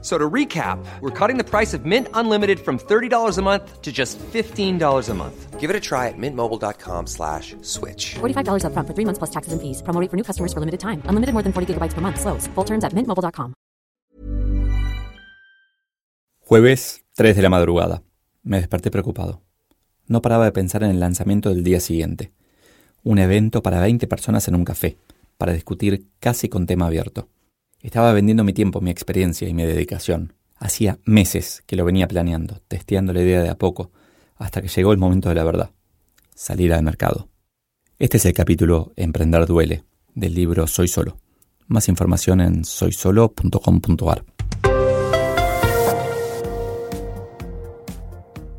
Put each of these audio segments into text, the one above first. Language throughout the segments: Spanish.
So to recap, we're cutting the price of Mint Unlimited from $30 a month to just $15 a month. Give it a try at mintmobile.com slash switch. $45 upfront for three months plus taxes and fees. Promo rate for new customers for limited time. Unlimited more than 40 gigabytes per month. Slows. Full terms at mintmobile.com. Jueves, 3 de la madrugada. Me desperté preocupado. No paraba de pensar en el lanzamiento del día siguiente. Un evento para 20 personas en un café, para discutir casi con tema abierto. Estaba vendiendo mi tiempo, mi experiencia y mi dedicación. Hacía meses que lo venía planeando, testeando la idea de a poco, hasta que llegó el momento de la verdad. Salir al mercado. Este es el capítulo Emprender duele, del libro Soy Solo. Más información en soysolo.com.ar.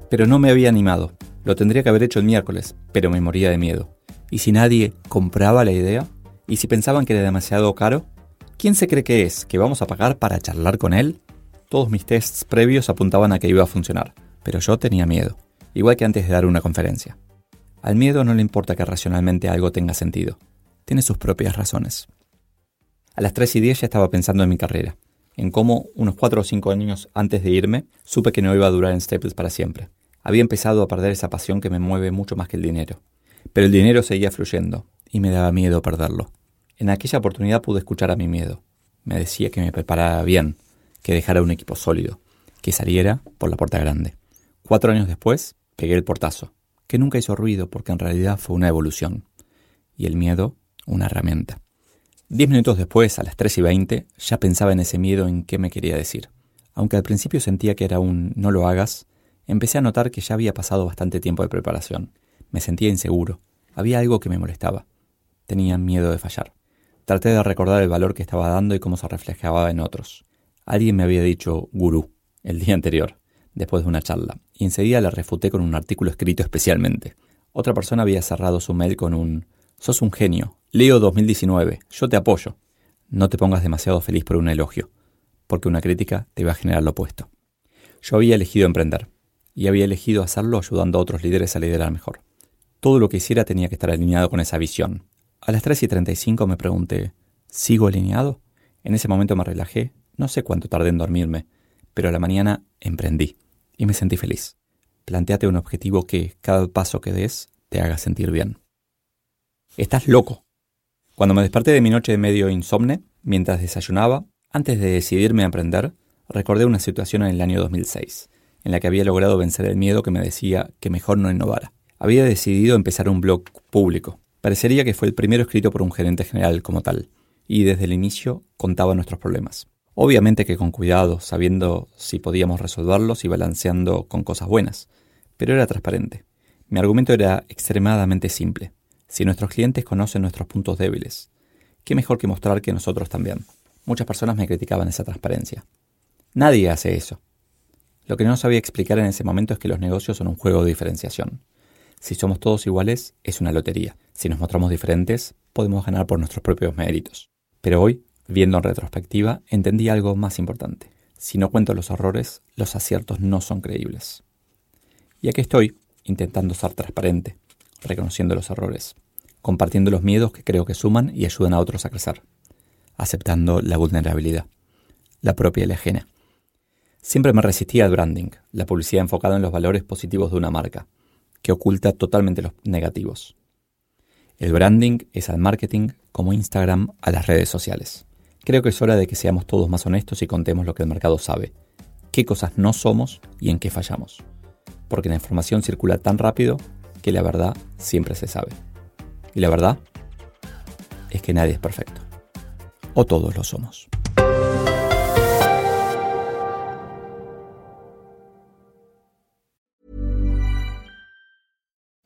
Pero no me había animado. Lo tendría que haber hecho el miércoles, pero me moría de miedo. ¿Y si nadie compraba la idea? ¿Y si pensaban que era demasiado caro? ¿Quién se cree que es? ¿Que vamos a pagar para charlar con él? Todos mis tests previos apuntaban a que iba a funcionar, pero yo tenía miedo, igual que antes de dar una conferencia. Al miedo no le importa que racionalmente algo tenga sentido, tiene sus propias razones. A las 3 y 10 ya estaba pensando en mi carrera, en cómo, unos 4 o 5 años antes de irme, supe que no iba a durar en Staples para siempre. Había empezado a perder esa pasión que me mueve mucho más que el dinero. Pero el dinero seguía fluyendo, y me daba miedo perderlo. En aquella oportunidad pude escuchar a mi miedo. Me decía que me preparara bien, que dejara un equipo sólido, que saliera por la puerta grande. Cuatro años después, pegué el portazo, que nunca hizo ruido porque en realidad fue una evolución. Y el miedo, una herramienta. Diez minutos después, a las tres y veinte, ya pensaba en ese miedo en qué me quería decir. Aunque al principio sentía que era un no lo hagas, empecé a notar que ya había pasado bastante tiempo de preparación. Me sentía inseguro. Había algo que me molestaba. Tenía miedo de fallar. Traté de recordar el valor que estaba dando y cómo se reflejaba en otros. Alguien me había dicho gurú el día anterior, después de una charla, y enseguida le refuté con un artículo escrito especialmente. Otra persona había cerrado su mail con un Sos un genio. Leo 2019. Yo te apoyo. No te pongas demasiado feliz por un elogio, porque una crítica te va a generar lo opuesto. Yo había elegido emprender, y había elegido hacerlo ayudando a otros líderes a liderar mejor. Todo lo que hiciera tenía que estar alineado con esa visión, a las 3 y 35 me pregunté, ¿sigo alineado? En ese momento me relajé, no sé cuánto tardé en dormirme, pero a la mañana emprendí y me sentí feliz. Plantéate un objetivo que cada paso que des te haga sentir bien. Estás loco. Cuando me desperté de mi noche de medio insomne, mientras desayunaba, antes de decidirme a emprender, recordé una situación en el año 2006, en la que había logrado vencer el miedo que me decía que mejor no innovara. Había decidido empezar un blog público, Parecería que fue el primero escrito por un gerente general como tal, y desde el inicio contaba nuestros problemas. Obviamente que con cuidado, sabiendo si podíamos resolverlos y balanceando con cosas buenas, pero era transparente. Mi argumento era extremadamente simple. Si nuestros clientes conocen nuestros puntos débiles, ¿qué mejor que mostrar que nosotros también? Muchas personas me criticaban esa transparencia. Nadie hace eso. Lo que no sabía explicar en ese momento es que los negocios son un juego de diferenciación. Si somos todos iguales, es una lotería. Si nos mostramos diferentes, podemos ganar por nuestros propios méritos. Pero hoy, viendo en retrospectiva, entendí algo más importante. Si no cuento los errores, los aciertos no son creíbles. Y aquí estoy, intentando ser transparente, reconociendo los errores, compartiendo los miedos que creo que suman y ayudan a otros a crecer, aceptando la vulnerabilidad, la propia y la ajena. Siempre me resistía al branding, la publicidad enfocada en los valores positivos de una marca, que oculta totalmente los negativos. El branding es al marketing como Instagram a las redes sociales. Creo que es hora de que seamos todos más honestos y contemos lo que el mercado sabe, qué cosas no somos y en qué fallamos. Porque la información circula tan rápido que la verdad siempre se sabe. Y la verdad es que nadie es perfecto. O todos lo somos.